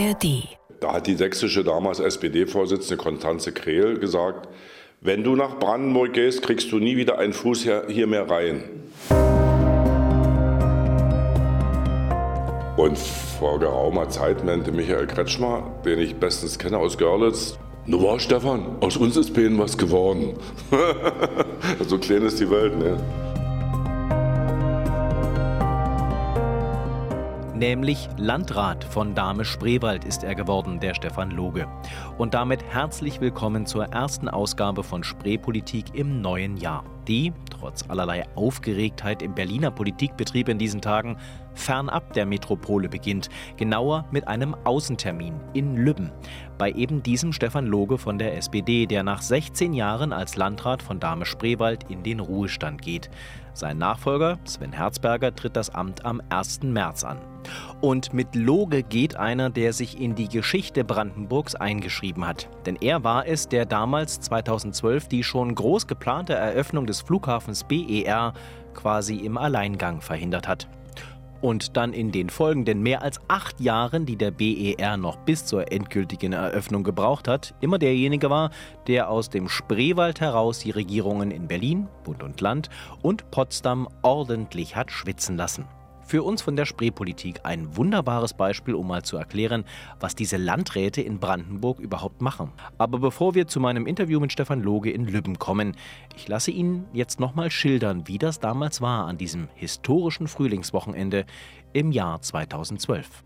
ARD. Da hat die sächsische damals SPD-Vorsitzende Konstanze Krehl gesagt, wenn du nach Brandenburg gehst, kriegst du nie wieder einen Fuß hier, mehr rein. Und vor geraumer Zeit nannte Michael Kretschmer, den ich bestens kenne aus Görlitz, nur war Stefan, aus uns ist Behen was geworden. so klein ist die Welt, ne? Nämlich Landrat von Dahme-Spreewald ist er geworden, der Stefan Loge. Und damit herzlich willkommen zur ersten Ausgabe von Spreepolitik im neuen Jahr. Die, trotz allerlei Aufgeregtheit im Berliner Politikbetrieb in diesen Tagen, fernab der Metropole beginnt, genauer mit einem Außentermin in Lübben. Bei eben diesem Stefan Loge von der SPD, der nach 16 Jahren als Landrat von Dahme-Spreewald in den Ruhestand geht. Sein Nachfolger, Sven Herzberger, tritt das Amt am 1. März an. Und mit Loge geht einer, der sich in die Geschichte Brandenburgs eingeschrieben hat. Denn er war es, der damals 2012 die schon groß geplante Eröffnung des Flughafens BER quasi im Alleingang verhindert hat und dann in den folgenden mehr als acht Jahren, die der BER noch bis zur endgültigen Eröffnung gebraucht hat, immer derjenige war, der aus dem Spreewald heraus die Regierungen in Berlin, Bund und Land und Potsdam ordentlich hat schwitzen lassen. Für uns von der Spreepolitik ein wunderbares Beispiel, um mal zu erklären, was diese Landräte in Brandenburg überhaupt machen. Aber bevor wir zu meinem Interview mit Stefan Loge in Lübben kommen, ich lasse Ihnen jetzt nochmal schildern, wie das damals war an diesem historischen Frühlingswochenende im Jahr 2012.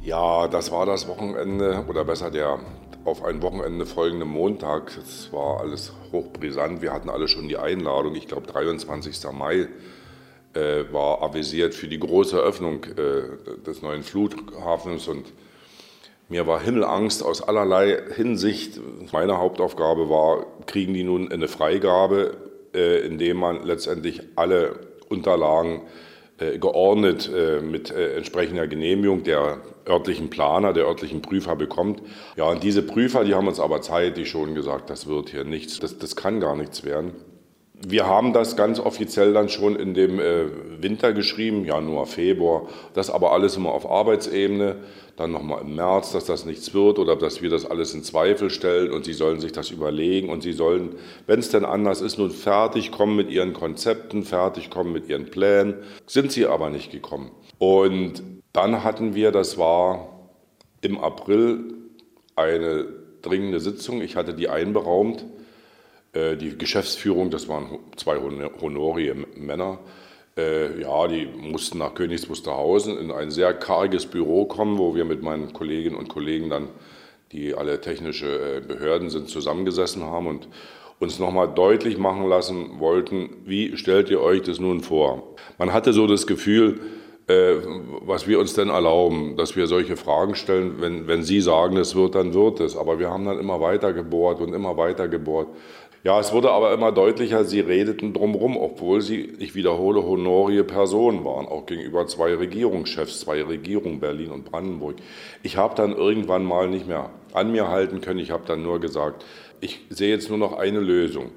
Ja, das war das Wochenende oder besser der auf ein Wochenende folgenden Montag. Es war alles hochbrisant. Wir hatten alle schon die Einladung. Ich glaube, 23. Mai äh, war avisiert für die große Eröffnung äh, des neuen Fluthafens. Und mir war Himmelangst aus allerlei Hinsicht. Meine Hauptaufgabe war, kriegen die nun eine Freigabe, äh, indem man letztendlich alle Unterlagen geordnet äh, mit äh, entsprechender Genehmigung der örtlichen Planer, der örtlichen Prüfer bekommt. Ja, und diese Prüfer, die haben uns aber zeitig schon gesagt, das wird hier nichts, das, das kann gar nichts werden. Wir haben das ganz offiziell dann schon in dem äh, Winter geschrieben, Januar, Februar. Das aber alles immer auf Arbeitsebene. Dann nochmal im März, dass das nichts wird oder dass wir das alles in Zweifel stellen und sie sollen sich das überlegen und sie sollen, wenn es denn anders ist, nun fertig kommen mit ihren Konzepten, fertig kommen mit ihren Plänen. Sind sie aber nicht gekommen. Und dann hatten wir, das war im April, eine dringende Sitzung. Ich hatte die einberaumt die Geschäftsführung, das waren zwei honorige Männer, äh, ja, die mussten nach Königs Wusterhausen in ein sehr karges Büro kommen, wo wir mit meinen Kolleginnen und Kollegen dann, die alle technische äh, Behörden sind, zusammengesessen haben und uns nochmal deutlich machen lassen wollten, wie stellt ihr euch das nun vor? Man hatte so das Gefühl, äh, was wir uns denn erlauben, dass wir solche Fragen stellen. Wenn, wenn Sie sagen, es wird, dann wird es. Aber wir haben dann immer weiter gebohrt und immer weiter gebohrt. Ja, es wurde aber immer deutlicher, sie redeten drumherum, obwohl sie, ich wiederhole, honorige Personen waren, auch gegenüber zwei Regierungschefs, zwei Regierungen Berlin und Brandenburg. Ich habe dann irgendwann mal nicht mehr an mir halten können. Ich habe dann nur gesagt, ich sehe jetzt nur noch eine Lösung.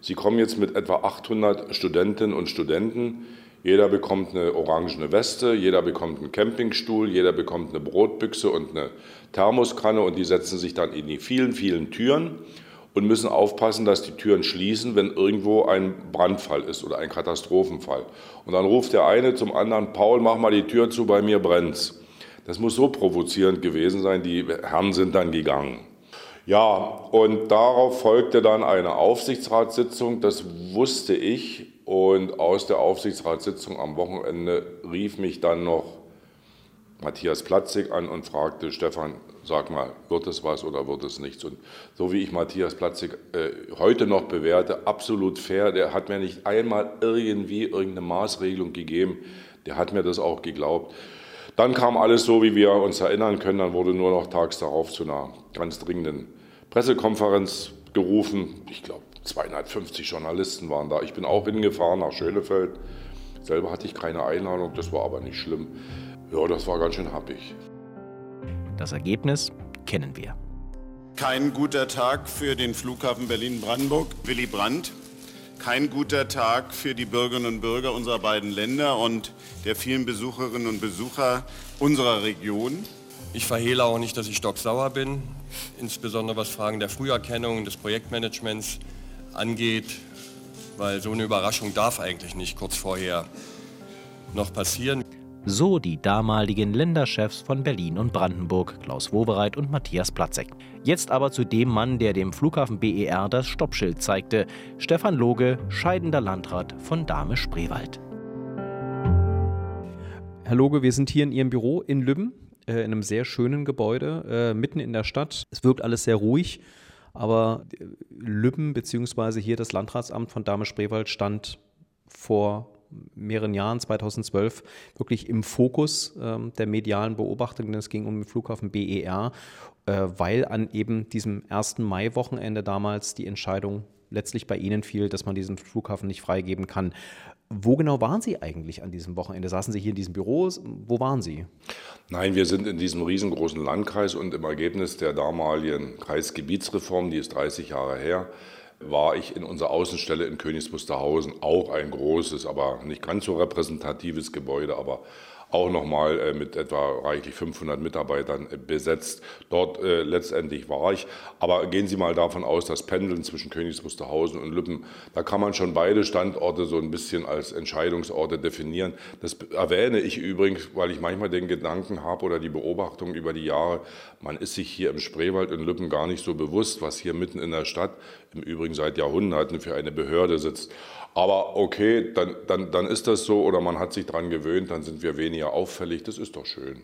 Sie kommen jetzt mit etwa 800 Studentinnen und Studenten. Jeder bekommt eine orangene Weste, jeder bekommt einen Campingstuhl, jeder bekommt eine Brotbüchse und eine Thermoskanne und die setzen sich dann in die vielen, vielen Türen und müssen aufpassen, dass die Türen schließen, wenn irgendwo ein Brandfall ist oder ein Katastrophenfall. Und dann ruft der eine zum anderen, Paul, mach mal die Tür zu, bei mir brennt's. Das muss so provozierend gewesen sein, die Herren sind dann gegangen. Ja, und darauf folgte dann eine Aufsichtsratssitzung, das wusste ich. Und aus der Aufsichtsratssitzung am Wochenende rief mich dann noch Matthias Platzig an und fragte, Stefan, sag mal, wird es was oder wird es nichts? Und so wie ich Matthias Platzig äh, heute noch bewerte, absolut fair, der hat mir nicht einmal irgendwie irgendeine Maßregelung gegeben, der hat mir das auch geglaubt. Dann kam alles so, wie wir uns erinnern können, dann wurde nur noch tags darauf zu einer ganz dringenden Pressekonferenz gerufen. Ich glaube, 250 Journalisten waren da. Ich bin auch hingefahren nach Schönefeld. Selber hatte ich keine Einladung, das war aber nicht schlimm. Ja, das war ganz schön happig. Das Ergebnis kennen wir. Kein guter Tag für den Flughafen Berlin-Brandenburg. Willy Brandt, kein guter Tag für die Bürgerinnen und Bürger unserer beiden Länder und der vielen Besucherinnen und Besucher unserer Region. Ich verhehle auch nicht, dass ich stocksauer bin, insbesondere was Fragen der Früherkennung, des Projektmanagements angeht, weil so eine Überraschung darf eigentlich nicht kurz vorher noch passieren. So die damaligen Länderchefs von Berlin und Brandenburg, Klaus Wowereit und Matthias Platzek. Jetzt aber zu dem Mann, der dem Flughafen BER das Stoppschild zeigte. Stefan Loge, scheidender Landrat von Dahme-Spreewald. Herr Loge, wir sind hier in Ihrem Büro in Lübben, äh, in einem sehr schönen Gebäude, äh, mitten in der Stadt. Es wirkt alles sehr ruhig, aber äh, Lübben bzw. hier das Landratsamt von Dahme-Spreewald stand vor mehreren Jahren, 2012, wirklich im Fokus ähm, der medialen Beobachtung, es ging um den Flughafen BER, äh, weil an eben diesem 1. Mai-Wochenende damals die Entscheidung letztlich bei Ihnen fiel, dass man diesen Flughafen nicht freigeben kann. Wo genau waren Sie eigentlich an diesem Wochenende? Saßen Sie hier in diesem Büro? Wo waren Sie? Nein, wir sind in diesem riesengroßen Landkreis und im Ergebnis der damaligen Kreisgebietsreform, die ist 30 Jahre her, war ich in unserer Außenstelle in Königs Wusterhausen, auch ein großes, aber nicht ganz so repräsentatives Gebäude, aber auch nochmal äh, mit etwa reichlich 500 Mitarbeitern äh, besetzt. Dort äh, letztendlich war ich. Aber gehen Sie mal davon aus, das Pendeln zwischen Königs Wusterhausen und Lübben, da kann man schon beide Standorte so ein bisschen als Entscheidungsorte definieren. Das erwähne ich übrigens, weil ich manchmal den Gedanken habe oder die Beobachtung über die Jahre, man ist sich hier im Spreewald in Lübben gar nicht so bewusst, was hier mitten in der Stadt, im Übrigen seit Jahrhunderten, für eine Behörde sitzt. Aber okay, dann, dann, dann ist das so oder man hat sich daran gewöhnt, dann sind wir weniger auffällig. Das ist doch schön.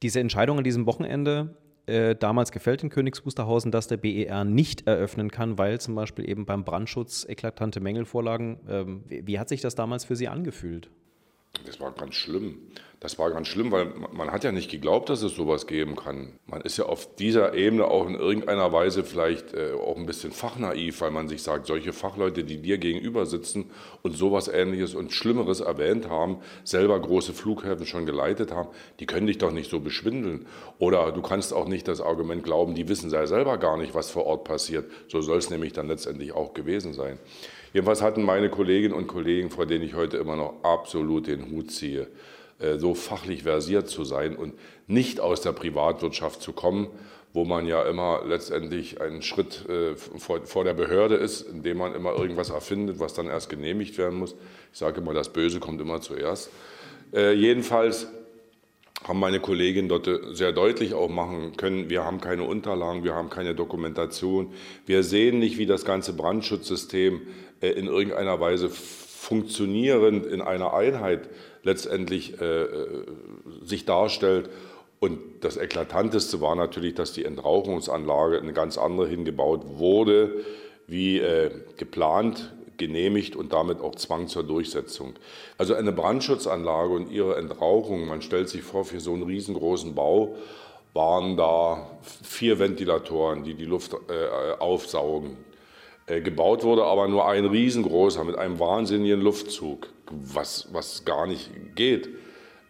Diese Entscheidung an diesem Wochenende, äh, damals gefällt in Königs Wusterhausen, dass der BER nicht eröffnen kann, weil zum Beispiel eben beim Brandschutz eklatante Mängel vorlagen. Ähm, wie, wie hat sich das damals für Sie angefühlt? Das war ganz schlimm. Das war ganz schlimm, weil man hat ja nicht geglaubt, dass es sowas geben kann. Man ist ja auf dieser Ebene auch in irgendeiner Weise vielleicht äh, auch ein bisschen fachnaiv, weil man sich sagt, solche Fachleute, die dir gegenüber sitzen und sowas Ähnliches und Schlimmeres erwähnt haben, selber große Flughäfen schon geleitet haben, die können dich doch nicht so beschwindeln. Oder du kannst auch nicht das Argument glauben, die wissen selber gar nicht, was vor Ort passiert. So soll es nämlich dann letztendlich auch gewesen sein. Jedenfalls hatten meine Kolleginnen und Kollegen, vor denen ich heute immer noch absolut den Hut ziehe, so fachlich versiert zu sein und nicht aus der Privatwirtschaft zu kommen, wo man ja immer letztendlich einen Schritt äh, vor, der Behörde ist, indem man immer irgendwas erfindet, was dann erst genehmigt werden muss. Ich sage immer, das Böse kommt immer zuerst. Äh, jedenfalls haben meine Kolleginnen dort sehr deutlich auch machen können, wir haben keine Unterlagen, wir haben keine Dokumentation, wir sehen nicht, wie das ganze Brandschutzsystem in irgendeiner Weise funktionierend in einer Einheit letztendlich äh, äh, sich darstellt. Und das Eklatanteste war natürlich, dass die Entrauchungsanlage eine ganz andere hingebaut wurde, wie äh, geplant, genehmigt und damit auch Zwang zur Durchsetzung. Also eine Brandschutzanlage und ihre Entrauchung, man stellt sich vor, für so einen riesengroßen Bau waren da vier Ventilatoren, die die Luft äh, aufsaugen. Äh, gebaut wurde aber nur ein riesengroßer mit einem wahnsinnigen Luftzug, was, was gar nicht geht,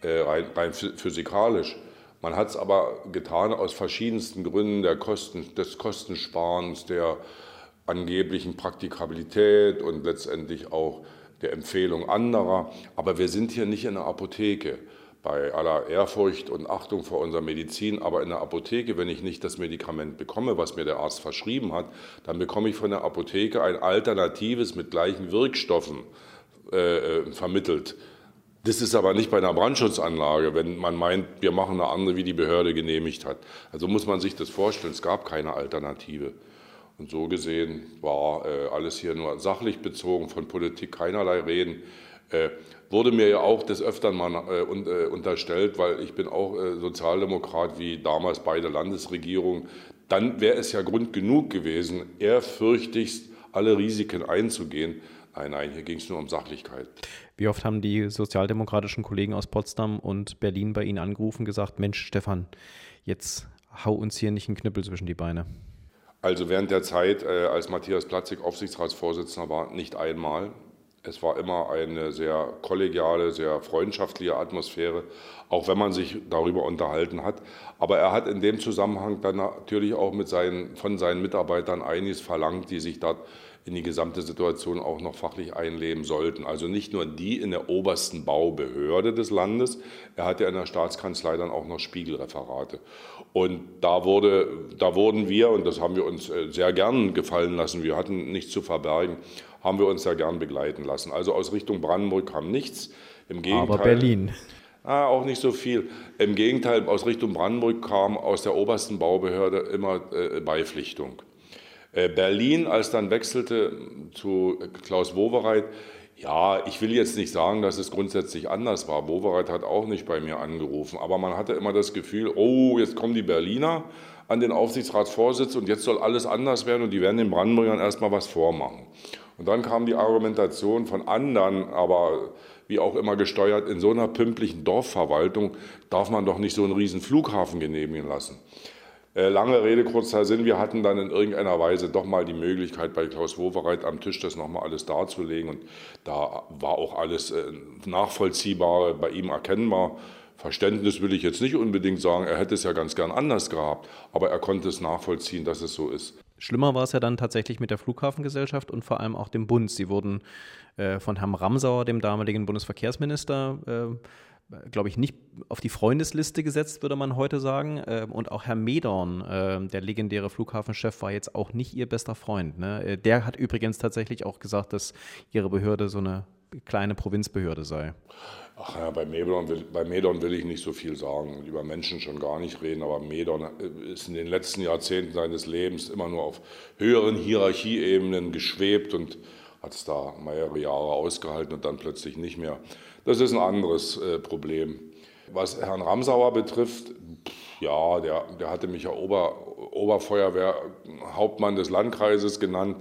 äh, rein, rein physikalisch. Man hat es aber getan aus verschiedensten Gründen der Kosten, des Kostensparens, der angeblichen Praktikabilität und letztendlich auch der Empfehlung anderer. Aber wir sind hier nicht in einer Apotheke bei aller Ehrfurcht und Achtung vor unserer Medizin, aber in der Apotheke, wenn ich nicht das Medikament bekomme, was mir der Arzt verschrieben hat, dann bekomme ich von der Apotheke ein alternatives mit gleichen Wirkstoffen äh, äh, vermittelt. Das ist aber nicht bei einer Brandschutzanlage, wenn man meint, wir machen eine andere, wie die Behörde genehmigt hat. Also muss man sich das vorstellen, es gab keine Alternative. Und so gesehen war äh, alles hier nur sachlich bezogen, von Politik keinerlei Reden. Äh, wurde mir ja auch des Öfteren mal äh, äh, unterstellt, weil ich bin auch Sozialdemokrat wie damals beide Landesregierungen. Dann wäre es ja Grund genug gewesen, ehrfürchtigst alle Risiken einzugehen. Nein, nein, hier ging es nur um Sachlichkeit. Wie oft haben die sozialdemokratischen Kollegen aus Potsdam und Berlin bei Ihnen angerufen und gesagt, Mensch, Stefan, jetzt hau uns hier nicht einen Knüppel zwischen die Beine? Also während der Zeit, als Matthias Platzig Aufsichtsratsvorsitzender war, nicht einmal. Es war immer eine sehr kollegiale, sehr freundschaftliche Atmosphäre, auch wenn man sich darüber unterhalten hat. Aber er hat in dem Zusammenhang dann natürlich auch mit seinen, von seinen Mitarbeitern einiges verlangt, die sich dort in die gesamte Situation auch noch fachlich einleben sollten. Also nicht nur die in der obersten Baubehörde des Landes, er hat ja in der Staatskanzlei dann auch noch Spiegelreferate. Und da, wurde, da wurden wir, und das haben wir uns äh, sehr gern gefallen lassen, wir hatten nichts zu verbergen, haben wir uns sehr gern begleiten lassen. Also aus Richtung Brandenburg kam nichts. Im Gegenteil, Aber Berlin. Ah, auch nicht so viel. Im Gegenteil, aus Richtung Brandenburg kam aus der obersten Baubehörde immer äh, Beipflichtung. Äh, Berlin, als dann wechselte zu Klaus Wowereit, ja, ich will jetzt nicht sagen, dass es grundsätzlich anders war. Wowereit hat auch nicht bei mir angerufen, aber man hatte immer das Gefühl, oh, jetzt kommen die Berliner an den Aufsichtsratsvorsitz und jetzt soll alles anders werden und die werden den Brandenburgern erstmal was vormachen. Und dann kam die Argumentation von anderen, aber wie auch immer gesteuert, in so einer pünktlichen Dorfverwaltung darf man doch nicht so einen riesen Flughafen genehmigen lassen. Äh, lange Rede, kurzer Sinn, wir hatten dann in irgendeiner Weise doch mal die Möglichkeit, bei Klaus Wowereit am Tisch das nochmal alles darzulegen. Und da war auch alles äh, nachvollziehbar, bei ihm erkennbar. Verständnis will ich jetzt nicht unbedingt sagen, er hätte es ja ganz gern anders gehabt, aber er konnte es nachvollziehen, dass es so ist. Schlimmer war es ja dann tatsächlich mit der Flughafengesellschaft und vor allem auch dem Bund. Sie wurden äh, von Herrn Ramsauer, dem damaligen Bundesverkehrsminister, äh, glaube ich, nicht auf die Freundesliste gesetzt, würde man heute sagen. Ähm, und auch Herr Medorn, äh, der legendäre Flughafenchef, war jetzt auch nicht ihr bester Freund. Ne? Äh, der hat übrigens tatsächlich auch gesagt, dass ihre Behörde so eine kleine Provinzbehörde sei. Ach ja, bei Medorn, will, bei Medorn will ich nicht so viel sagen, über Menschen schon gar nicht reden, aber Medorn äh, ist in den letzten Jahrzehnten seines Lebens immer nur auf höheren Hierarchieebenen geschwebt und hat es da mehrere Jahre ausgehalten und dann plötzlich nicht mehr. Das ist ein anderes äh, Problem. Was Herrn Ramsauer betrifft, ja, der, der hatte mich ja Ober, Oberfeuerwehrhauptmann des Landkreises genannt.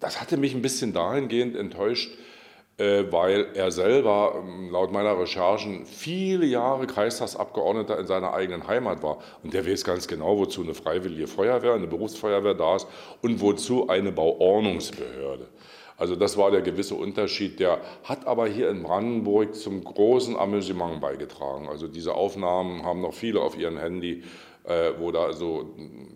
Das hatte mich ein bisschen dahingehend enttäuscht, weil er selber ähm, laut meiner Recherchen viele Jahre Kreistagsabgeordneter in seiner eigenen Heimat war. Und der weiß ganz genau, wozu eine freiwillige Feuerwehr, eine Berufsfeuerwehr da ist und wozu eine Bauordnungsbehörde. Also das war der gewisse Unterschied. Der hat aber hier in Brandenburg zum großen Amüsement beigetragen. Also diese Aufnahmen haben noch viele auf ihrem Handy, äh, wo da so äh,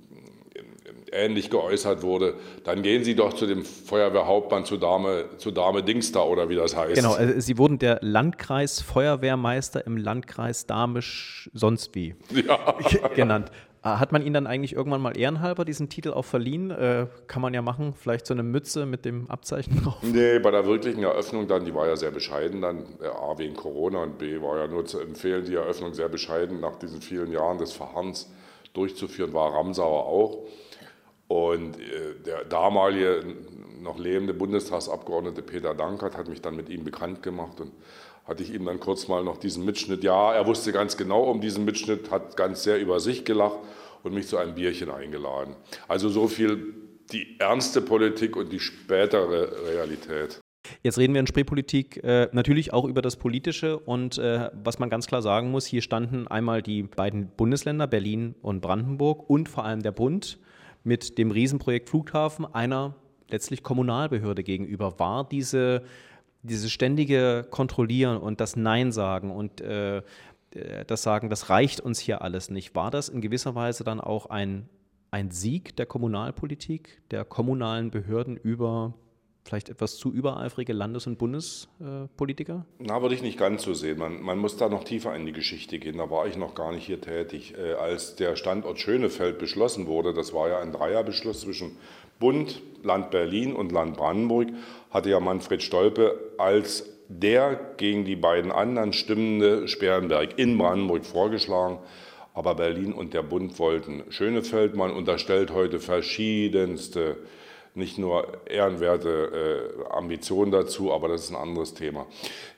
ähnlich geäußert wurde, dann gehen Sie doch zu dem Feuerwehrhauptmann, zu Dame, zu Dame Dingster oder wie das heißt. Genau, also Sie wurden der Landkreisfeuerwehrmeister im Landkreis Damisch sonst wie ja. genannt. Ah, hat man Ihnen dann eigentlich irgendwann mal ehrenhalber diesen Titel auch verliehen? Äh, kann man ja machen, vielleicht so eine Mütze mit dem Abzeichen drauf? Nee, bei der wirklichen Eröffnung dann, die war ja sehr bescheiden dann. A, wegen Corona und B, war ja nur zu empfehlen, die Eröffnung sehr bescheiden nach diesen vielen Jahren des Verharrens durchzuführen, war Ramsauer auch. Und äh, der damalige noch lebende Bundestagsabgeordnete Peter Dankert hat mich dann mit ihm bekannt gemacht und hatte ich ihm dann kurz mal noch diesen Mitschnitt. Ja, er wusste ganz genau um diesen Mitschnitt, hat ganz sehr über sich gelacht und mich zu einem Bierchen eingeladen. Also so viel die ernste Politik und die spätere Realität. Jetzt reden wir in Spreepolitik äh, natürlich auch über das Politische und äh, was man ganz klar sagen muss, hier standen einmal die beiden Bundesländer Berlin und Brandenburg und vor allem der Bund mit dem Riesenprojekt Flughafen einer letztlich Kommunalbehörde gegenüber. War diese dieses ständige Kontrollieren und das Nein sagen und äh, das Sagen, das reicht uns hier alles nicht, war das in gewisser Weise dann auch ein, ein Sieg der Kommunalpolitik, der kommunalen Behörden über vielleicht etwas zu übereifrige Landes- und Bundespolitiker? Na, würde ich nicht ganz so sehen. Man, man, muss da noch tiefer in die Geschichte gehen. Da war ich noch gar nicht hier tätig. Äh, als der Standort Schönefeld beschlossen wurde, das war ja ein Dreierbeschluss zwischen Bund, Land Berlin und Land Brandenburg, hatte ja Manfred Stolpe als der gegen die beiden anderen stimmende Sperrenberg in Brandenburg vorgeschlagen. Aber Berlin und der Bund wollten Schönefeld. Man unterstellt heute verschiedenste nicht nur ehrenwerte äh, Ambitionen dazu, aber das ist ein anderes Thema.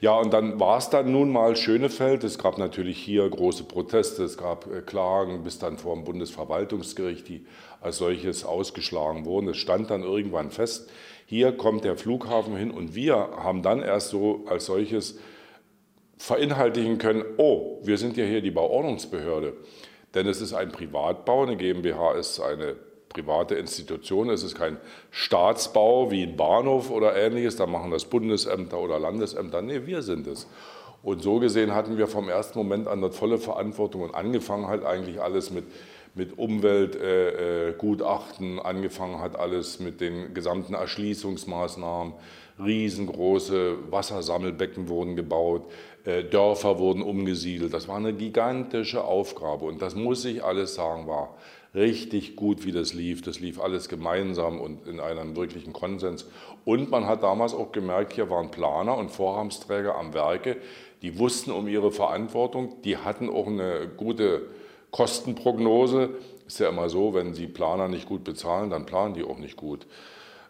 Ja, und dann war es dann nun mal Schönefeld. Es gab natürlich hier große Proteste, es gab äh, Klagen bis dann vor dem Bundesverwaltungsgericht, die als solches ausgeschlagen wurden. Es stand dann irgendwann fest, hier kommt der Flughafen hin und wir haben dann erst so als solches verinhaltigen können, oh, wir sind ja hier die Bauordnungsbehörde. Denn es ist ein Privatbau, eine GmbH ist eine private Institution. Es ist kein Staatsbau wie ein Bahnhof oder ähnliches, da machen das Bundesämter oder Landesämter. Nee, wir sind es. Und so gesehen hatten wir vom ersten Moment an eine volle Verantwortung und angefangen halt eigentlich alles mit, mit Umweltgutachten äh, angefangen hat, alles mit den gesamten Erschließungsmaßnahmen. Riesengroße Wassersammelbecken wurden gebaut, äh, Dörfer wurden umgesiedelt. Das war eine gigantische Aufgabe und das muss ich alles sagen, war richtig gut, wie das lief. Das lief alles gemeinsam und in einem wirklichen Konsens. Und man hat damals auch gemerkt, hier waren Planer und Vorhabsträger am Werke, die wussten um ihre Verantwortung, die hatten auch eine gute Kostenprognose. Ist ja immer so, wenn Sie Planer nicht gut bezahlen, dann planen die auch nicht gut.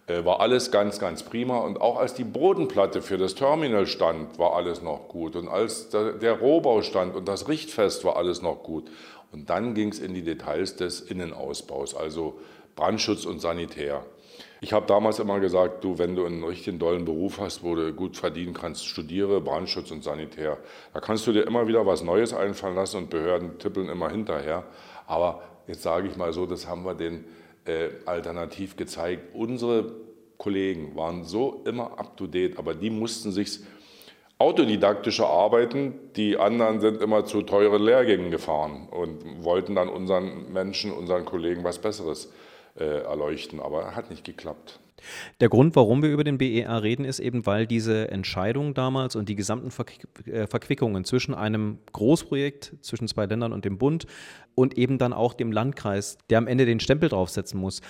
Äh, war alles ganz, ganz prima. Und auch als die Bodenplatte für das Terminal stand, war alles noch gut. Und als der Rohbau stand und das Richtfest war alles noch gut. Und dann ging es in die Details des Innenausbaus, also Brandschutz und Sanitär. Ich habe damals immer gesagt, du, wenn du einen richtigen dollen Beruf hast, wo du gut verdienen kannst, studiere Brandschutz und Sanitär. Da kannst du dir immer wieder was Neues einfallen lassen und Behörden tippeln immer hinterher. Aber jetzt sage ich mal so, das haben wir den äh, alternativ gezeigt. Unsere Kollegen waren so immer up to date, aber die mussten sich autodidaktische Arbeiten. Die anderen sind immer zu teuren Lehrgängen gefahren und wollten dann unseren Menschen, unseren Kollegen was Besseres äh, erleuchten. Aber hat nicht geklappt. Der Grund, warum wir über den BER reden, ist eben, weil diese Entscheidung damals und die gesamten äh, Verquickungen zwischen einem Großprojekt zwischen zwei Ländern und dem Bund und eben dann auch dem Landkreis, der am Ende den Stempel draufsetzen muss,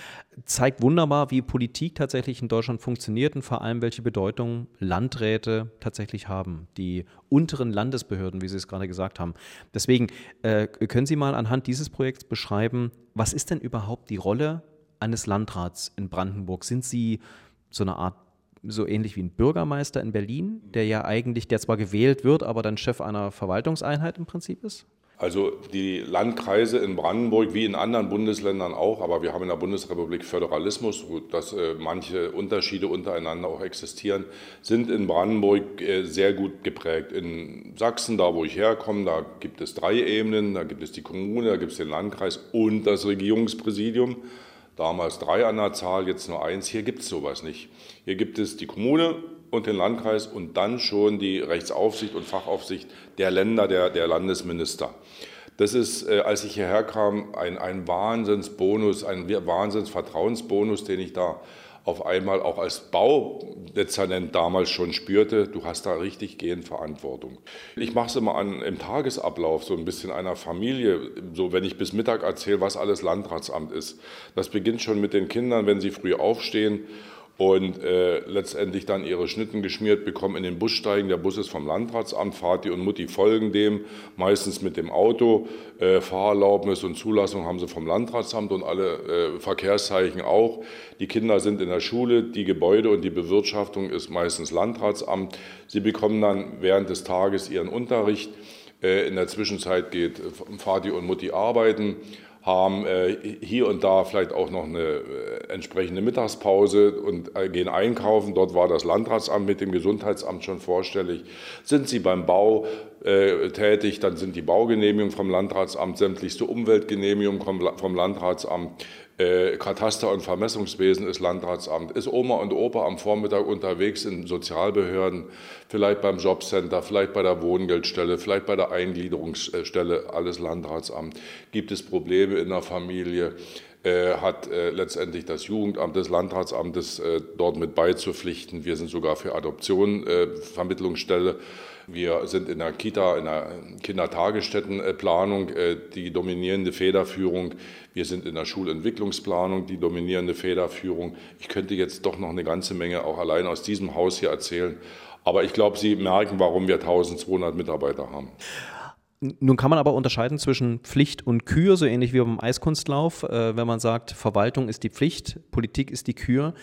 zeigt wunderbar, wie Politik tatsächlich in Deutschland funktioniert und vor allem, welche Bedeutung Landräte tatsächlich haben, die unteren Landesbehörden, wie Sie es gerade gesagt haben. Deswegen äh, können Sie mal anhand dieses Projekts beschreiben, was ist denn überhaupt die Rolle eines Landrats in Brandenburg? Sind Sie so eine Art so ähnlich wie ein Bürgermeister in Berlin, der ja eigentlich, der zwar gewählt wird, aber dann Chef einer Verwaltungseinheit im Prinzip ist? Also die Landkreise in Brandenburg, wie in anderen Bundesländern auch, aber wir haben in der Bundesrepublik Föderalismus, dass äh, manche Unterschiede untereinander auch existieren, sind in Brandenburg äh, sehr gut geprägt. In Sachsen, da wo ich herkomme, da gibt es drei Ebenen, da gibt es die Kommune, da gibt es den Landkreis und das Regierungspräsidium damals drei an der Zahl, jetzt nur eins. Hier gibt es sowas nicht. Hier gibt es die Kommune und den Landkreis und dann schon die Rechtsaufsicht und Fachaufsicht der Länder, der, der Landesminister. Das ist, äh, als ich hierher kam, ein, ein Wahnsinnsbonus, ein Wahnsinnsvertrauensbonus, den ich da auf einmal auch als Baudezernent damals schon spürte, du hast da richtig gehend Verantwortung. Ich mache es immer an, im Tagesablauf, so ein bisschen einer Familie, so wenn ich bis Mittag erzähle, was alles Landratsamt ist. Das beginnt schon mit den Kindern, wenn sie früh aufstehen und äh, letztendlich dann ihre Schnitten geschmiert bekommen, in den Bus steigen. Der Bus ist vom Landratsamt, Vati und Mutti folgen dem, meistens mit dem Auto. Äh, Fahrerlaubnis und Zulassung haben sie vom Landratsamt und alle äh, Verkehrszeichen auch. Die Kinder sind in der Schule, die Gebäude und die Bewirtschaftung ist meistens Landratsamt. Sie bekommen dann während des Tages ihren Unterricht. Äh, in der Zwischenzeit geht Vati und Mutti arbeiten haben äh, hier und da vielleicht auch noch eine äh, entsprechende Mittagspause und äh, gehen einkaufen. Dort war das Landratsamt mit dem Gesundheitsamt schon vorstellig. Sind Sie beim Bau äh, tätig, dann sind die Baugenehmigungen vom Landratsamt, sämtlichste Umweltgenehmigungen vom, vom Landratsamt, äh, Kataster- und Vermessungswesen ist Landratsamt, ist Oma und Opa am Vormittag unterwegs in Sozialbehörden, vielleicht beim Jobcenter, vielleicht bei der Wohngeldstelle, vielleicht bei der Eingliederungsstelle, alles Landratsamt. Gibt es Probleme in der Familie? Äh, hat äh, letztendlich das Jugendamt des Landratsamtes äh, dort mit beizupflichten. Wir sind sogar für Adoption äh, Vermittlungsstelle. Wir sind in der Kita, in der Kindertagesstättenplanung äh, die dominierende Federführung. Wir sind in der Schulentwicklungsplanung die dominierende Federführung. Ich könnte jetzt doch noch eine ganze Menge auch allein aus diesem Haus hier erzählen. Aber ich glaube, Sie merken, warum wir 1200 Mitarbeiter haben. Nun kann man aber unterscheiden zwischen Pflicht und Kür, so ähnlich wie beim Eiskunstlauf. Äh, wenn man sagt, Verwaltung ist die Pflicht, Politik ist die Kür.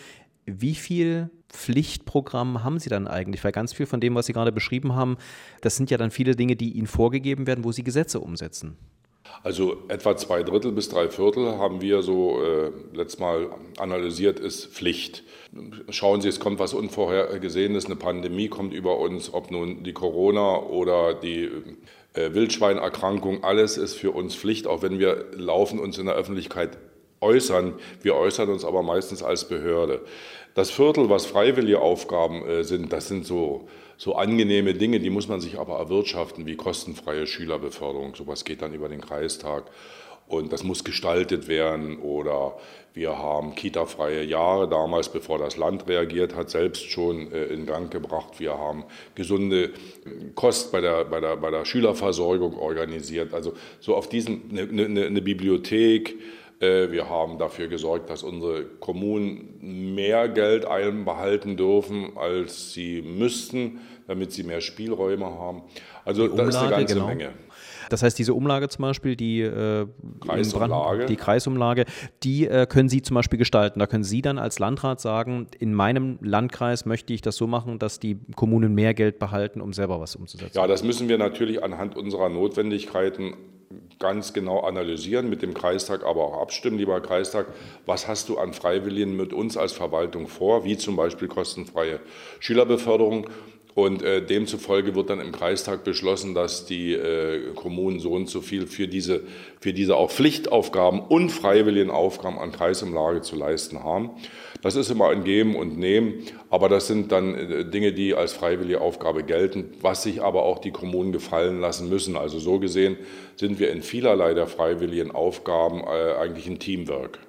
Wie viel Pflichtprogramm haben Sie dann eigentlich? Weil ganz viel von dem, was Sie gerade beschrieben haben, das sind ja dann viele Dinge, die Ihnen vorgegeben werden, wo Sie Gesetze umsetzen. Also etwa zwei Drittel bis drei Viertel haben wir so äh, letztes Mal analysiert, ist Pflicht. Schauen Sie, es kommt was Unvorhergesehenes, eine Pandemie kommt über uns, ob nun die Corona oder die Wildschweinerkrankung, alles ist für uns Pflicht, auch wenn wir laufen uns in der Öffentlichkeit äußern. Wir äußern uns aber meistens als Behörde. Das Viertel, was freiwillige Aufgaben äh, sind, das sind so, so angenehme Dinge, die muss man sich aber erwirtschaften, wie kostenfreie Schülerbeförderung. Sowas geht dann über den Kreistag. Und das muss gestaltet werden oder wir haben Kita-freie Jahre damals, bevor das Land reagiert hat, selbst schon äh, in Gang gebracht. Wir haben gesunde Kost bei der, bei der, bei der Schülerversorgung organisiert. Also so auf diesen, eine, eine, eine Bibliothek, äh, wir haben dafür gesorgt, dass unsere Kommunen mehr Geld einbehalten dürfen, als sie müssten, damit sie mehr Spielräume haben. Also da ist eine ganze genau. Menge. Das heißt, diese Umlage zum Beispiel, die, äh, Kreisumlage. die Kreisumlage, die äh, können Sie zum Beispiel gestalten. Da können Sie dann als Landrat sagen, in meinem Landkreis möchte ich das so machen, dass die Kommunen mehr Geld behalten, um selber was umzusetzen. Ja, das müssen wir natürlich anhand unserer Notwendigkeiten ganz genau analysieren, mit dem Kreistag aber auch abstimmen. Lieber Kreistag, was hast du an Freiwilligen mit uns als Verwaltung vor, wie zum Beispiel kostenfreie Schülerbeförderung? Und äh, demzufolge wird dann im Kreistag beschlossen, dass die äh, Kommunen so und so viel für diese, für diese auch Pflichtaufgaben und freiwilligen Aufgaben an Kreisumlage zu leisten haben. Das ist immer ein Geben und Nehmen, aber das sind dann äh, Dinge, die als freiwillige Aufgabe gelten, was sich aber auch die Kommunen gefallen lassen müssen. Also so gesehen sind wir in vielerlei der freiwilligen Aufgaben äh, eigentlich ein Teamwork.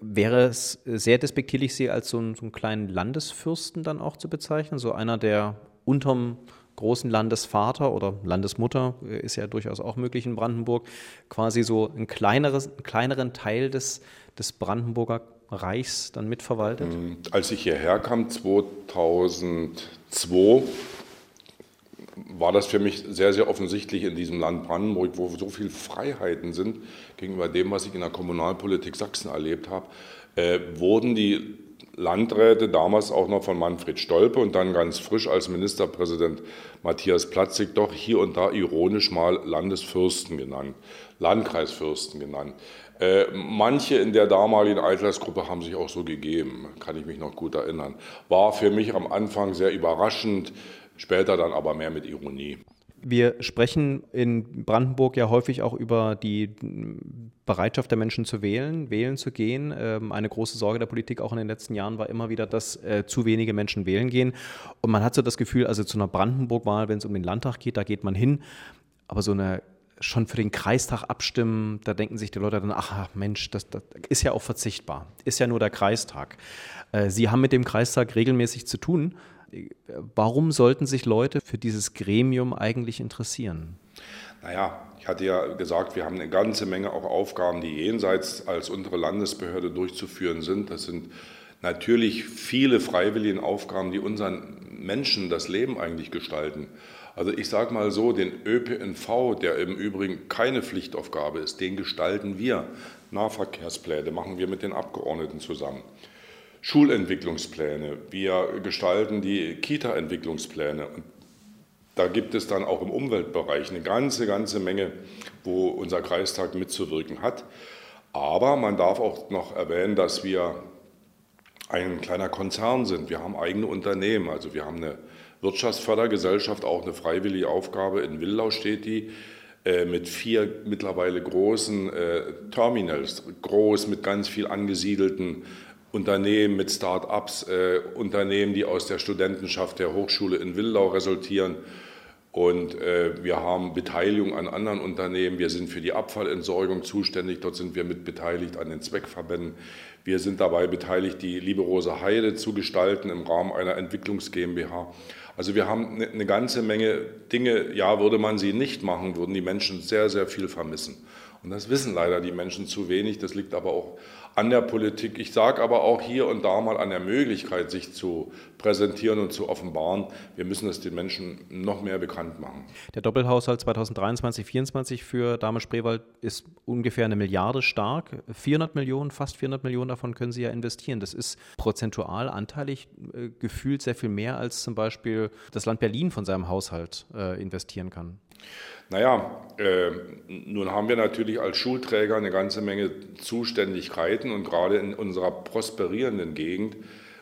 Wäre es sehr despektierlich, Sie als so einen, so einen kleinen Landesfürsten dann auch zu bezeichnen? So einer, der unterm großen Landesvater oder Landesmutter äh, ist ja durchaus auch möglich in Brandenburg, quasi so ein kleineres, einen kleineren Teil des, des Brandenburger Reichs dann mitverwaltet? Ähm, als ich hierher kam, 2002, war das für mich sehr, sehr offensichtlich in diesem Land Brandenburg, wo so viele Freiheiten sind gegenüber dem, was ich in der Kommunalpolitik Sachsen erlebt habe, äh, wurden die Landräte damals auch noch von Manfred Stolpe und dann ganz frisch als Ministerpräsident Matthias Platzig doch hier und da ironisch mal Landesfürsten genannt, Landkreisfürsten genannt. Äh, manche in der damaligen Altersgruppe haben sich auch so gegeben, kann ich mich noch gut erinnern. War für mich am Anfang sehr überraschend, später dann aber mehr mit Ironie. Wir sprechen in Brandenburg ja häufig auch über die Bereitschaft der Menschen zu wählen, wählen zu gehen. Ähm, eine große Sorge der Politik auch in den letzten Jahren war immer wieder, dass äh, zu wenige Menschen wählen gehen. Und man hat so das Gefühl, also zu einer Brandenburg-Wahl, wenn es um den Landtag geht, da geht man hin. Aber so eine schon für den Kreistag abstimmen, da denken sich die Leute dann, ach Mensch, das, das ist ja auch verzichtbar, ist ja nur der Kreistag. Äh, Sie haben mit dem Kreistag regelmäßig zu tun. Warum sollten sich Leute für dieses Gremium eigentlich interessieren? Naja, ich hatte ja gesagt, wir haben eine ganze Menge auch Aufgaben, die jenseits als unsere Landesbehörde durchzuführen sind. Das sind natürlich viele freiwillige Aufgaben, die unseren Menschen das Leben eigentlich gestalten. Also ich sage mal so, den ÖPNV, der im Übrigen keine Pflichtaufgabe ist, den gestalten wir. Nahverkehrspläne machen wir mit den Abgeordneten zusammen. Schulentwicklungspläne, wir gestalten die Kita-Entwicklungspläne. da gibt es dann auch im Umweltbereich eine ganze, ganze Menge, wo unser Kreistag mitzuwirken hat. Aber man darf auch noch erwähnen, dass wir ein kleiner Konzern sind. Wir haben eigene Unternehmen. Also wir haben eine Wirtschaftsfördergesellschaft, auch eine freiwillige Aufgabe. In Willau steht die äh, mit vier mittlerweile großen äh, Terminals, groß mit ganz viel angesiedelten Unternehmen mit Start-ups, äh, Unternehmen, die aus der Studentenschaft der Hochschule in Willau resultieren. Und äh, wir haben Beteiligung an anderen Unternehmen. Wir sind für die Abfallentsorgung zuständig. Dort sind wir mit beteiligt an den Zweckverbänden. Wir sind dabei beteiligt, die Liebe Rose Heide zu gestalten im Rahmen einer Entwicklungs GmbH. Also wir haben eine ganze Menge Dinge, ja, würde man sie nicht machen, würden die Menschen sehr, sehr viel vermissen. Und das wissen leider die Menschen zu wenig. Das liegt aber auch an der Politik. Ich sage aber auch hier und da mal an der Möglichkeit, sich zu präsentieren und zu offenbaren. Wir müssen es den Menschen noch mehr bekannt machen. Der Doppelhaushalt 2023-2024 für Dame Spreewald ist ungefähr eine Milliarde stark. 400 Millionen, fast 400 Millionen davon können Sie ja investieren. Das ist prozentual anteilig äh, gefühlt sehr viel mehr, als zum Beispiel das Land Berlin von seinem Haushalt äh, investieren kann. Naja, äh, nun haben wir natürlich als Schulträger eine ganze Menge Zuständigkeiten und gerade in unserer prosperierenden Gegend,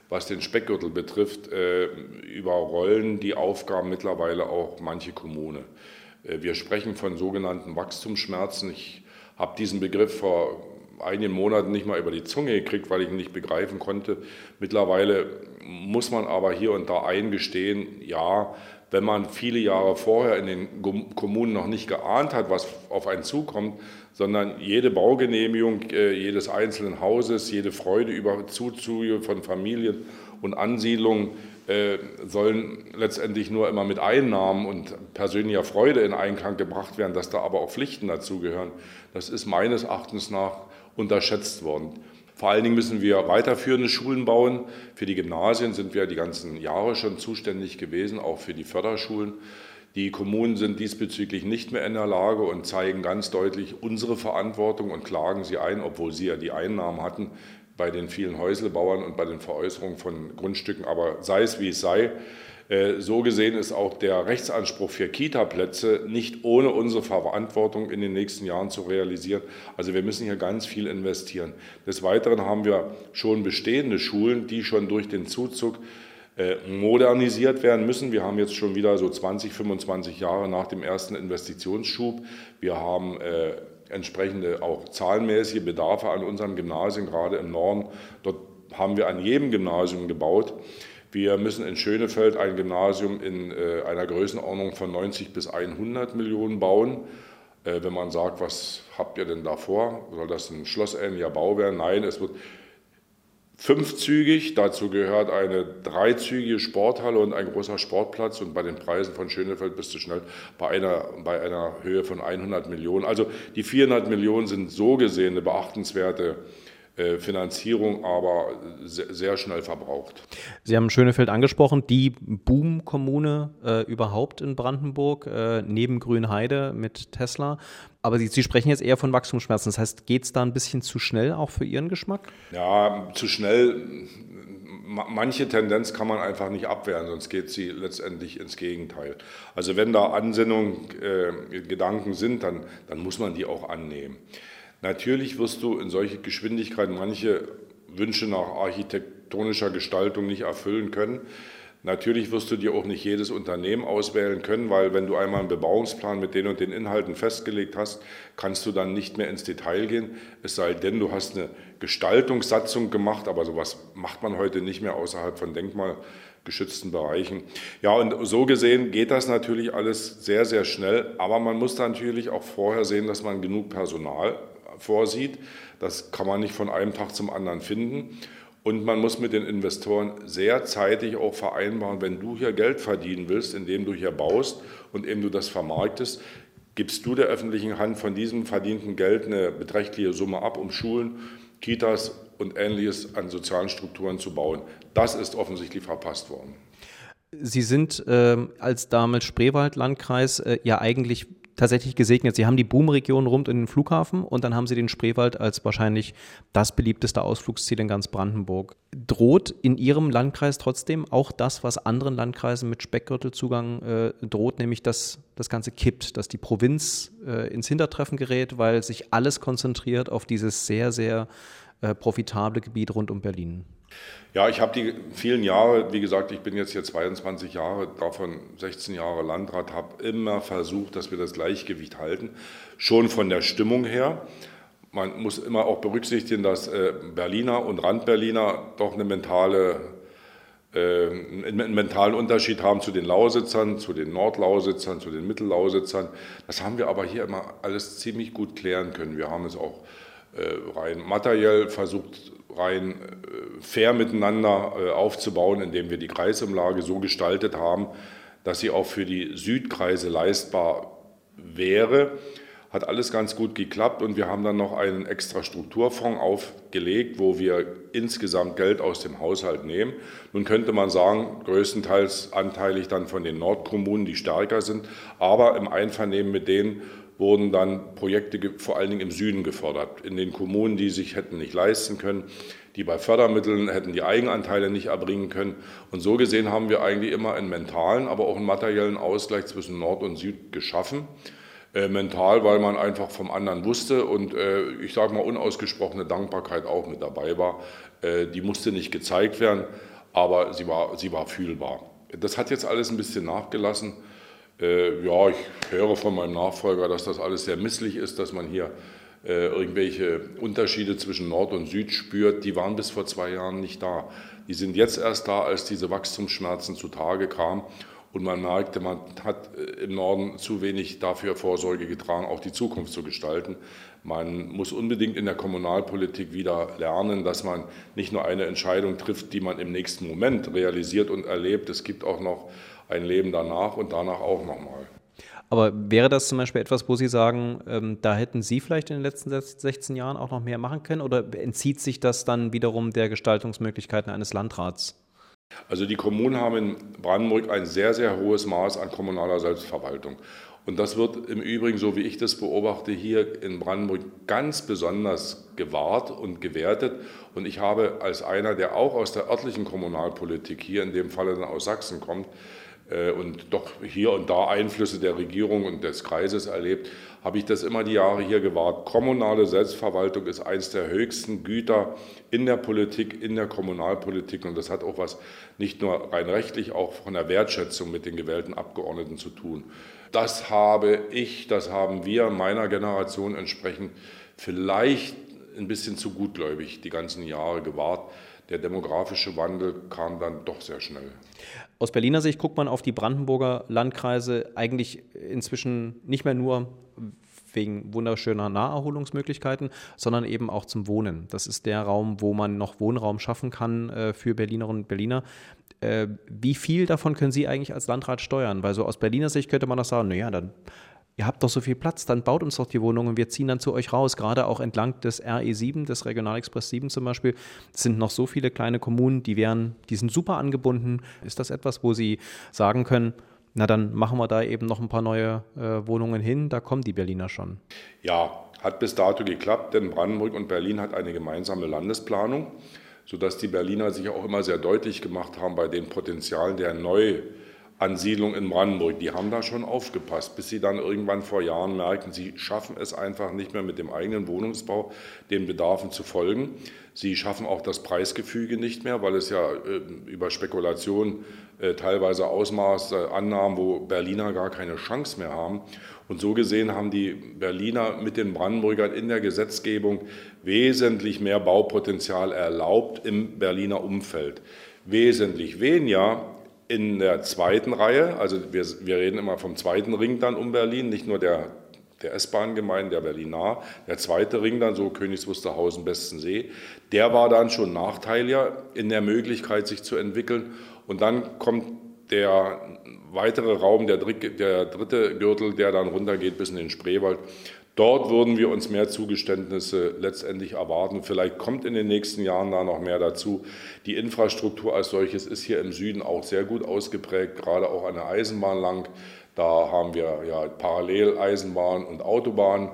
was den Speckgürtel betrifft, äh, überrollen die Aufgaben mittlerweile auch manche Kommune. Äh, wir sprechen von sogenannten Wachstumsschmerzen. Ich habe diesen Begriff vor einigen Monaten nicht mal über die Zunge gekriegt, weil ich ihn nicht begreifen konnte. Mittlerweile muss man aber hier und da eingestehen, ja, wenn man viele Jahre vorher in den Kommunen noch nicht geahnt hat, was auf einen zukommt, sondern jede Baugenehmigung äh, jedes einzelnen Hauses, jede Freude über Zuzüge von Familien und Ansiedlungen äh, sollen letztendlich nur immer mit Einnahmen und persönlicher Freude in Einklang gebracht werden, dass da aber auch Pflichten dazugehören. Das ist meines Erachtens nach unterschätzt worden. Vor allen Dingen müssen wir weiterführende Schulen bauen. Für die Gymnasien sind wir die ganzen Jahre schon zuständig gewesen, auch für die Förderschulen. Die Kommunen sind diesbezüglich nicht mehr in der Lage und zeigen ganz deutlich unsere Verantwortung und klagen sie ein, obwohl sie ja die Einnahmen hatten bei den vielen Häuselbauern und bei den Veräußerungen von Grundstücken. Aber sei es wie es sei, so gesehen ist auch der Rechtsanspruch für Kita-Plätze nicht ohne unsere Verantwortung in den nächsten Jahren zu realisieren. Also wir müssen hier ganz viel investieren. Des Weiteren haben wir schon bestehende Schulen, die schon durch den Zuzug äh, modernisiert werden müssen. Wir haben jetzt schon wieder so 20, 25 Jahre nach dem ersten Investitionsschub. Wir haben äh, entsprechende auch zahlenmäßige Bedarfe an unseren Gymnasien, gerade im Norden. Dort haben wir an jedem Gymnasium gebaut. Wir müssen in Schönefeld ein Gymnasium in äh, einer Größenordnung von 90 bis 100 Millionen bauen. Äh, wenn man sagt, was habt ihr denn da vor? Soll das ein schlossähnlicher Bau werden? Nein, es wird fünfzügig. Dazu gehört eine dreizügige Sporthalle und ein großer Sportplatz. Und bei den Preisen von Schönefeld bist du schnell bei einer, bei einer Höhe von 100 Millionen. Also die 400 Millionen sind so gesehen eine beachtenswerte Finanzierung aber sehr schnell verbraucht. Sie haben Schönefeld angesprochen, die Boom-Kommune äh, überhaupt in Brandenburg, äh, neben Grünheide mit Tesla. Aber Sie, Sie, sprechen jetzt eher von Wachstumsschmerzen. Das heißt, geht es da ein bisschen zu schnell auch für Ihren Geschmack? Ja, zu schnell. Manche Tendenz kann man einfach nicht abwehren, sonst geht sie letztendlich ins Gegenteil. Also wenn da Ansinnungen, äh, Gedanken sind, dann, dann muss man die auch annehmen. Natürlich wirst du in solche Geschwindigkeit manche Wünsche nach architektonischer Gestaltung nicht erfüllen können. Natürlich wirst du dir auch nicht jedes Unternehmen auswählen können, weil wenn du einmal einen Bebauungsplan mit den und den Inhalten festgelegt hast, kannst du dann nicht mehr ins Detail gehen. Es sei denn, du hast eine Gestaltungssatzung gemacht, aber sowas macht man heute nicht mehr außerhalb von denkmalgeschützten Bereichen. Ja, und so gesehen geht das natürlich alles sehr, sehr schnell, aber man muss natürlich auch vorher sehen, dass man genug Personal vorsieht. Das kann man nicht von einem Tag zum anderen finden. Und man muss mit den Investoren sehr zeitig auch vereinbaren, wenn du hier Geld verdienen willst, indem du hier baust und indem du das vermarktest, gibst du der öffentlichen Hand von diesem verdienten Geld eine beträchtliche Summe ab, um Schulen, Kitas und Ähnliches an sozialen Strukturen zu bauen. Das ist offensichtlich verpasst worden. Sie sind äh, als damals Spreewald-Landkreis äh, ja eigentlich tatsächlich gesegnet. Sie haben die Boomregion rund um den Flughafen und dann haben sie den Spreewald als wahrscheinlich das beliebteste Ausflugsziel in ganz Brandenburg. Droht in Ihrem Landkreis trotzdem auch das, was anderen Landkreisen mit Speckgürtelzugang äh, droht, nämlich dass das Ganze kippt, dass die Provinz äh, ins Hintertreffen gerät, weil sich alles konzentriert auf dieses sehr, sehr äh, profitable Gebiet rund um Berlin? Ja, ich habe die vielen Jahre, wie gesagt, ich bin jetzt hier 22 Jahre, davon 16 Jahre Landrat, habe immer versucht, dass wir das Gleichgewicht halten, schon von der Stimmung her. Man muss immer auch berücksichtigen, dass äh, Berliner und Randberliner doch eine mentale, äh, einen mentalen Unterschied haben zu den Lausitzern, zu den Nordlausitzern, zu den Mittellausitzern. Das haben wir aber hier immer alles ziemlich gut klären können. Wir haben es auch rein materiell versucht, rein äh, fair miteinander äh, aufzubauen, indem wir die Kreisumlage so gestaltet haben, dass sie auch für die Südkreise leistbar wäre. Hat alles ganz gut geklappt und wir haben dann noch einen extra Strukturfonds aufgelegt, wo wir insgesamt Geld aus dem Haushalt nehmen. Nun könnte man sagen, größtenteils anteilig dann von den Nordkommunen, die stärker sind, aber im Einvernehmen mit denen, wurden dann Projekte vor allen Dingen im Süden gefördert, in den Kommunen, die sich hätten nicht leisten können, die bei Fördermitteln hätten die Eigenanteile nicht erbringen können. Und so gesehen haben wir eigentlich immer einen mentalen, aber auch einen materiellen Ausgleich zwischen Nord und Süd geschaffen. Äh, mental, weil man einfach vom anderen wusste und äh, ich sage mal unausgesprochene Dankbarkeit auch mit dabei war. Äh, die musste nicht gezeigt werden, aber sie war, sie war fühlbar. Das hat jetzt alles ein bisschen nachgelassen. Äh, ja, ich höre von meinem Nachfolger, dass das alles sehr misslich ist, dass man hier äh, irgendwelche Unterschiede zwischen Nord und Süd spürt, die waren bis vor zwei Jahren nicht da. Die sind jetzt erst da, als diese Wachstumsschmerzen zutage kamen. Und man merkte, man hat äh, im Norden zu wenig dafür Vorsorge getragen, auch die Zukunft zu gestalten. Man muss unbedingt in der Kommunalpolitik wieder lernen, dass man nicht nur eine Entscheidung trifft, die man im nächsten Moment realisiert und erlebt. Es gibt auch noch ein Leben danach und danach auch nochmal. Aber wäre das zum Beispiel etwas, wo Sie sagen, ähm, da hätten Sie vielleicht in den letzten 16 Jahren auch noch mehr machen können? Oder entzieht sich das dann wiederum der Gestaltungsmöglichkeiten eines Landrats? Also die Kommunen haben in Brandenburg ein sehr, sehr hohes Maß an kommunaler Selbstverwaltung. Und das wird im Übrigen, so wie ich das beobachte, hier in Brandenburg ganz besonders gewahrt und gewertet. Und ich habe als einer, der auch aus der örtlichen Kommunalpolitik hier in dem Falle dann aus Sachsen kommt, äh, und doch hier und da Einflüsse der Regierung und des Kreises erlebt, habe ich das immer die Jahre hier gewahrt. Kommunale Selbstverwaltung ist eines der höchsten Güter in der Politik, in der Kommunalpolitik und das hat auch was nicht nur rein rechtlich, auch von der Wertschätzung mit den gewählten Abgeordneten zu tun. Das habe ich, das haben wir meiner Generation entsprechend vielleicht ein bisschen zu gutgläubig die ganzen Jahre gewahrt der demografische Wandel kam dann doch sehr schnell. Aus Berliner Sicht guckt man auf die Brandenburger Landkreise eigentlich inzwischen nicht mehr nur wegen wunderschöner Naherholungsmöglichkeiten, sondern eben auch zum Wohnen. Das ist der Raum, wo man noch Wohnraum schaffen kann äh, für Berlinerinnen und Berliner. Äh, wie viel davon können Sie eigentlich als Landrat steuern? Weil so aus Berliner Sicht könnte man doch sagen, naja, dann ihr habt doch so viel Platz, dann baut uns doch die Wohnung und wir ziehen dann zu euch raus. Gerade auch entlang des RE7, des Regionalexpress 7 zum Beispiel, sind noch so viele kleine Kommunen, die wären, die sind super angebunden. Ist das etwas, wo Sie sagen können, na dann machen wir da eben noch ein paar neue äh, Wohnungen hin, da kommen die Berliner schon. Ja, hat bis dato geklappt, denn Brandenburg und Berlin hat eine gemeinsame Landesplanung, sodass die Berliner sich auch immer sehr deutlich gemacht haben bei den Potenzialen der neu Ansiedlung in Brandenburg, die haben da schon aufgepasst, bis sie dann irgendwann vor Jahren merken, sie schaffen es einfach nicht mehr mit dem eigenen Wohnungsbau den Bedarfen zu folgen. Sie schaffen auch das Preisgefüge nicht mehr, weil es ja äh, über Spekulation äh, teilweise Ausmaße annahm, wo Berliner gar keine Chance mehr haben. Und so gesehen haben die Berliner mit den Brandenburgern in der Gesetzgebung wesentlich mehr Baupotenzial erlaubt im Berliner Umfeld. Wesentlich weniger in der zweiten Reihe, also wir, wir reden immer vom zweiten Ring dann um Berlin, nicht nur der, der S-Bahn-Gemeinde, der Berliner, der zweite Ring dann so Königs Wusterhausen, Bestensee, der war dann schon nachteiliger in der Möglichkeit, sich zu entwickeln. Und dann kommt der weitere Raum, der, der dritte Gürtel, der dann runtergeht bis in den Spreewald. Dort würden wir uns mehr Zugeständnisse letztendlich erwarten. Vielleicht kommt in den nächsten Jahren da noch mehr dazu. Die Infrastruktur als solches ist hier im Süden auch sehr gut ausgeprägt, gerade auch an der Eisenbahn lang. Da haben wir ja parallel Eisenbahn und Autobahn.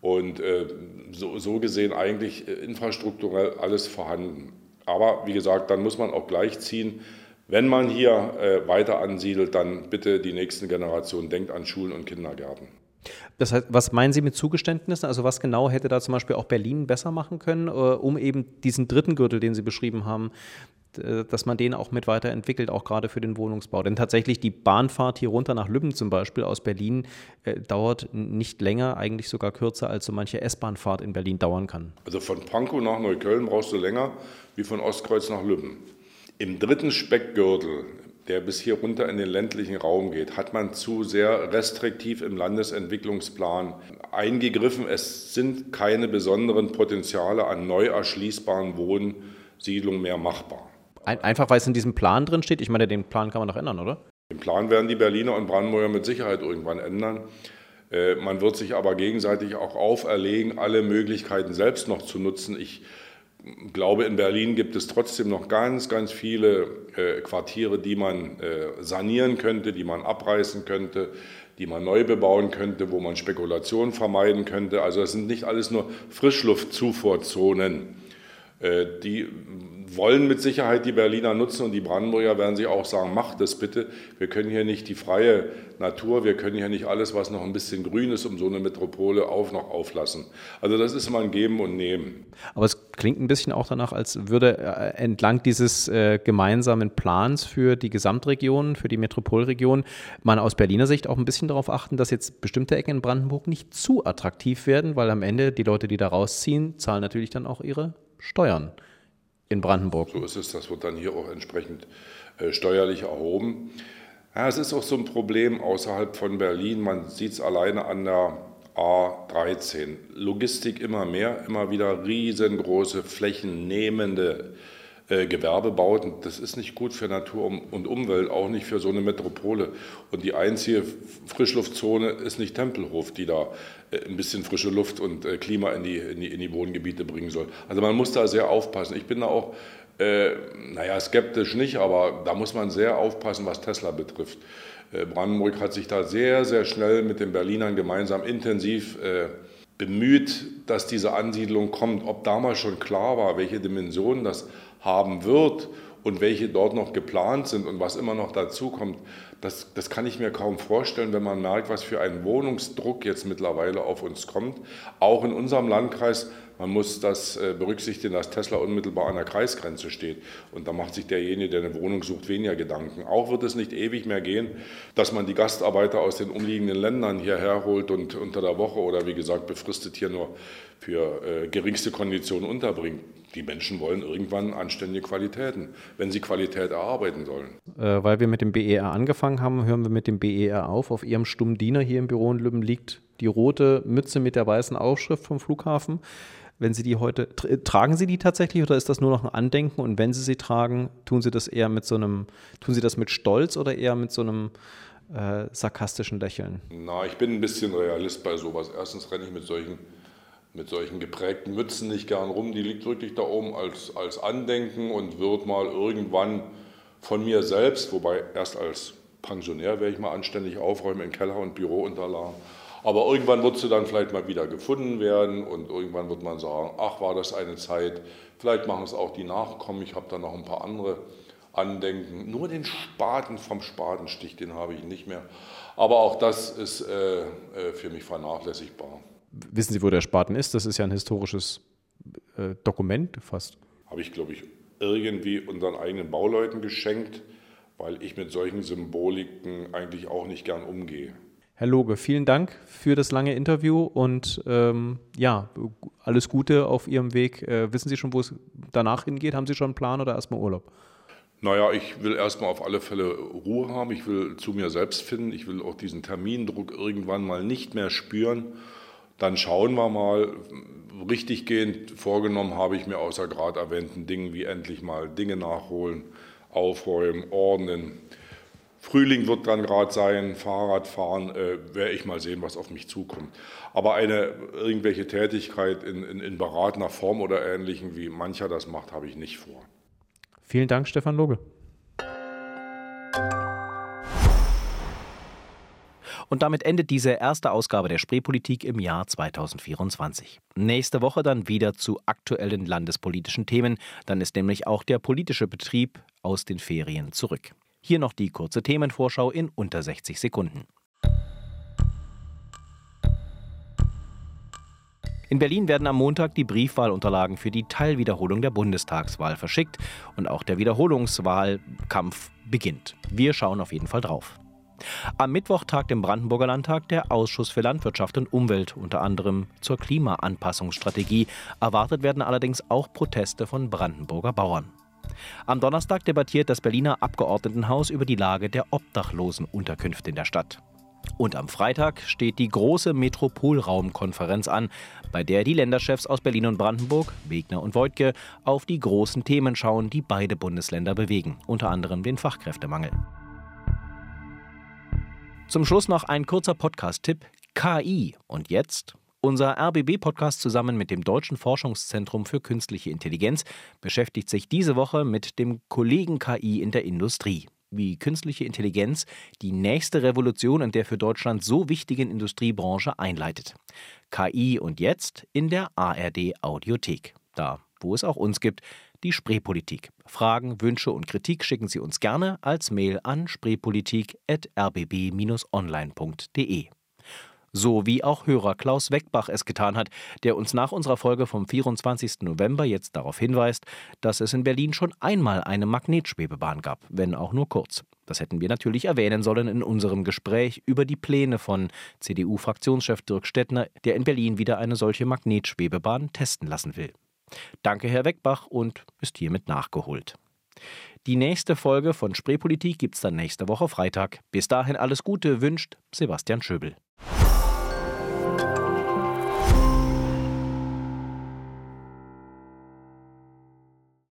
Und äh, so, so, gesehen eigentlich äh, infrastrukturell alles vorhanden. Aber wie gesagt, dann muss man auch gleichziehen, wenn man hier äh, weiter ansiedelt, dann bitte die nächsten Generationen denkt an Schulen und Kindergärten. Das heißt, was meinen Sie mit Zugeständnissen? Also was genau hätte da zum Beispiel auch Berlin besser machen können, äh, um eben diesen dritten Gürtel, den Sie beschrieben haben, dass man den auch mit weiterentwickelt, auch gerade für den Wohnungsbau. Denn tatsächlich die Bahnfahrt hier runter nach Lübben zum Beispiel aus Berlin äh, dauert nicht länger, eigentlich sogar kürzer, als so manche S-Bahnfahrt in Berlin dauern kann. Also von Pankow nach Neukölln brauchst du länger wie von Ostkreuz nach Lübben. Im dritten Speckgürtel der bis hier runter in den ländlichen Raum geht, hat man zu sehr restriktiv im Landesentwicklungsplan eingegriffen. Es sind keine besonderen Potenziale an neu erschließbaren Wohnsiedlungen mehr machbar. Einfach weil es in diesem Plan drin steht? Ich meine, den Plan kann man doch ändern, oder? Den Plan werden die Berliner und Brandenburger mit Sicherheit irgendwann ändern. Äh, man wird sich aber gegenseitig auch auferlegen, alle Möglichkeiten selbst noch zu nutzen. Ich glaube, in Berlin gibt es trotzdem noch ganz, ganz viele äh, Quartiere, die man äh, sanieren könnte, die man abreißen könnte, die man neu bebauen könnte, wo man Spekulationen vermeiden könnte. Also es sind nicht alles nur Frischluftzufuhrzonen. Äh, die wollen mit Sicherheit die Berliner nutzen und die Brandenburger werden sich auch sagen, macht das bitte. Wir können hier nicht die freie Natur, wir können hier nicht alles, was noch ein bisschen grün ist, um so eine Metropole auf noch auflassen. Also das ist mal ein Geben und Nehmen. Aber es klingt ein bisschen auch danach, als würde äh, entlang dieses äh, gemeinsamen Plans für die Gesamtregion, für die Metropolregion, man aus Berliner Sicht auch ein bisschen darauf achten, dass jetzt bestimmte Ecken in Brandenburg nicht zu attraktiv werden, weil am Ende die Leute, die da rausziehen, zahlen natürlich dann auch ihre Steuern in Brandenburg. So ist es, das wird dann hier auch entsprechend äh, steuerlich erhoben. Ja, es ist auch so ein Problem außerhalb von Berlin. Man sieht es alleine an der A13. Logistik immer mehr, immer wieder riesengroße flächennehmende äh, Gewerbebauten. Das ist nicht gut für Natur und Umwelt, auch nicht für so eine Metropole. Und die einzige Frischluftzone ist nicht Tempelhof, die da äh, ein bisschen frische Luft und äh, Klima in die, in die, in die Wohngebiete bringen soll. Also man muss da sehr aufpassen. Ich bin da auch, äh, naja, skeptisch nicht, aber da muss man sehr aufpassen, was Tesla betrifft. Äh, Brandenburg hat sich da sehr, sehr schnell mit den Berlinern gemeinsam intensiv äh, bemüht, dass diese Ansiedlung kommt. Ob damals schon klar war, welche Dimensionen das haben wird und welche dort noch geplant sind und was immer noch dazu kommt, das, das kann ich mir kaum vorstellen, wenn man merkt, was für ein Wohnungsdruck jetzt mittlerweile auf uns kommt. Auch in unserem Landkreis, man muss das äh, berücksichtigen, dass Tesla unmittelbar an der Kreisgrenze steht. Und da macht sich derjenige, der eine Wohnung sucht, weniger Gedanken. Auch wird es nicht ewig mehr gehen, dass man die Gastarbeiter aus den umliegenden Ländern hierher holt und unter der Woche oder wie gesagt befristet hier nur für äh, geringste Konditionen unterbringt. Die Menschen wollen irgendwann anständige Qualitäten, wenn sie Qualität erarbeiten sollen. Äh, weil wir mit dem BER angefangen haben, hören wir mit dem BER auf. Auf Ihrem stummen Diener hier im Büro in Lübben liegt die rote Mütze mit der weißen Aufschrift vom Flughafen. Wenn Sie die heute, tragen Sie die tatsächlich oder ist das nur noch ein Andenken? Und wenn Sie sie tragen, tun Sie das eher mit so einem, tun Sie das mit Stolz oder eher mit so einem äh, sarkastischen Lächeln? Na, ich bin ein bisschen Realist bei sowas. Erstens renne ich mit solchen mit solchen geprägten Mützen nicht gern rum. Die liegt wirklich da oben als, als Andenken und wird mal irgendwann von mir selbst, wobei erst als Pensionär werde ich mal anständig aufräumen in Keller und Bürounterlagen. Aber irgendwann wird sie dann vielleicht mal wieder gefunden werden und irgendwann wird man sagen, ach war das eine Zeit, vielleicht machen es auch die Nachkommen, ich habe da noch ein paar andere Andenken. Nur den Spaten vom Spatenstich, den habe ich nicht mehr. Aber auch das ist äh, äh für mich vernachlässigbar wissen Sie, wo der Spaten ist? Das ist ja ein historisches äh, Dokument fast. Habe ich, glaube ich, irgendwie unseren eigenen Bauleuten geschenkt, weil ich mit solchen Symboliken eigentlich auch nicht gern umgehe. Herr Loge, vielen Dank für das lange Interview und ähm, ja, alles Gute auf Ihrem Weg. Äh, wissen Sie schon, wo es danach hingeht? Haben Sie schon einen Plan oder erstmal Urlaub? Naja, ich will erstmal auf alle Fälle Ruhe haben. Ich will zu mir selbst finden. Ich will auch diesen Termindruck irgendwann mal nicht mehr spüren. Dann schauen wir mal. Richtig gehend vorgenommen habe ich mir außer gerade erwähnten Dingen wie endlich mal Dinge nachholen, aufräumen, ordnen. Frühling wird dann gerade sein, Fahrradfahren, äh, werde ich mal sehen, was auf mich zukommt. Aber eine irgendwelche Tätigkeit in, in, in beratender Form oder ähnlichem, wie mancher das macht, habe ich nicht vor. Vielen Dank, Stefan Loge. Und damit endet diese erste Ausgabe der Spreepolitik im Jahr 2024. Nächste Woche dann wieder zu aktuellen landespolitischen Themen. Dann ist nämlich auch der politische Betrieb aus den Ferien zurück. Hier noch die kurze Themenvorschau in unter 60 Sekunden. In Berlin werden am Montag die Briefwahlunterlagen für die Teilwiederholung der Bundestagswahl verschickt und auch der Wiederholungswahlkampf beginnt. Wir schauen auf jeden Fall drauf. Am Mittwoch tagt im Brandenburger Landtag der Ausschuss für Landwirtschaft und Umwelt, unter anderem zur Klimaanpassungsstrategie. Erwartet werden allerdings auch Proteste von Brandenburger Bauern. Am Donnerstag debattiert das Berliner Abgeordnetenhaus über die Lage der Obdachlosenunterkünfte in der Stadt. Und am Freitag steht die große Metropolraumkonferenz an, bei der die Länderchefs aus Berlin und Brandenburg, Wegner und Voigtke, auf die großen Themen schauen, die beide Bundesländer bewegen, unter anderem den Fachkräftemangel. Zum Schluss noch ein kurzer Podcast-Tipp: KI. Und jetzt? Unser RBB-Podcast zusammen mit dem Deutschen Forschungszentrum für Künstliche Intelligenz beschäftigt sich diese Woche mit dem Kollegen KI in der Industrie. Wie künstliche Intelligenz die nächste Revolution in der für Deutschland so wichtigen Industriebranche einleitet. KI und jetzt in der ARD Audiothek. Da, wo es auch uns gibt, die Spreepolitik. Fragen, Wünsche und Kritik schicken Sie uns gerne als Mail an spreepolitik.rbb-online.de so wie auch Hörer Klaus Weckbach es getan hat, der uns nach unserer Folge vom 24. November jetzt darauf hinweist, dass es in Berlin schon einmal eine Magnetschwebebahn gab, wenn auch nur kurz. Das hätten wir natürlich erwähnen sollen in unserem Gespräch über die Pläne von CDU-Fraktionschef Dirk Stettner, der in Berlin wieder eine solche Magnetschwebebahn testen lassen will. Danke, Herr Weckbach, und ist hiermit nachgeholt. Die nächste Folge von Spreepolitik gibt's dann nächste Woche Freitag. Bis dahin alles Gute wünscht Sebastian Schöbel.